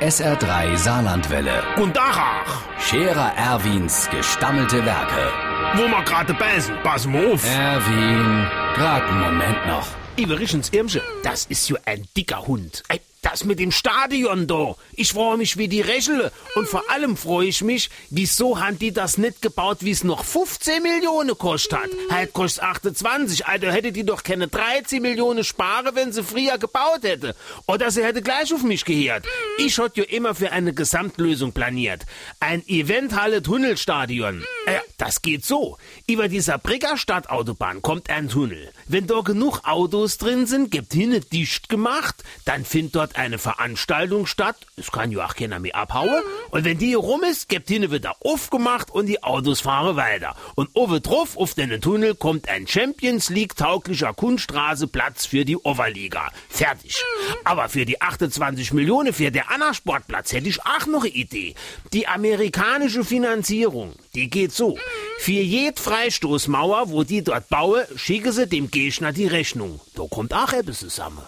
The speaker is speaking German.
SR3 Saarlandwelle. Und Dachach, Scherer Erwins gestammelte Werke. wo wir gerade beißen, pass mal auf. Erwin, grad einen Moment noch. Iverichens Irmsche, das ist ja ein dicker Hund. Ey, das mit dem Stadion da. Ich freue mich wie die Rechele. Und vor allem freue ich mich, wieso haben die das nicht gebaut, wie es noch 15 Millionen kostet hat. Halt kostet 28. Also hätte die doch keine 13 Millionen sparen, wenn sie früher gebaut hätte. Oder sie hätte gleich auf mich gehört. Ich hatte ja immer für eine Gesamtlösung planiert. Ein Eventhalle-Tunnelstadion. Äh, das geht so. Über die Saarbrücker Stadtautobahn kommt ein Tunnel. Wenn da genug Autos drin sind, gibt hinne dicht gemacht, dann findet dort eine Veranstaltung statt. Es kann ja auch keiner mehr abhauen. Und wenn die rum ist, gibt hinne wieder aufgemacht und die Autos fahren weiter. Und oben drauf auf den Tunnel kommt ein Champions League tauglicher Kunststraßeplatz für die Overliga. Fertig. Aber für die 28 Millionen für der Anna Sportplatz hätte ich auch noch eine Idee. Die amerikanische Finanzierung, die geht so. Für jed Freistoßmauer, wo die dort bauen, schicken sie dem Gegner die Rechnung. Da kommt auch etwas zusammen.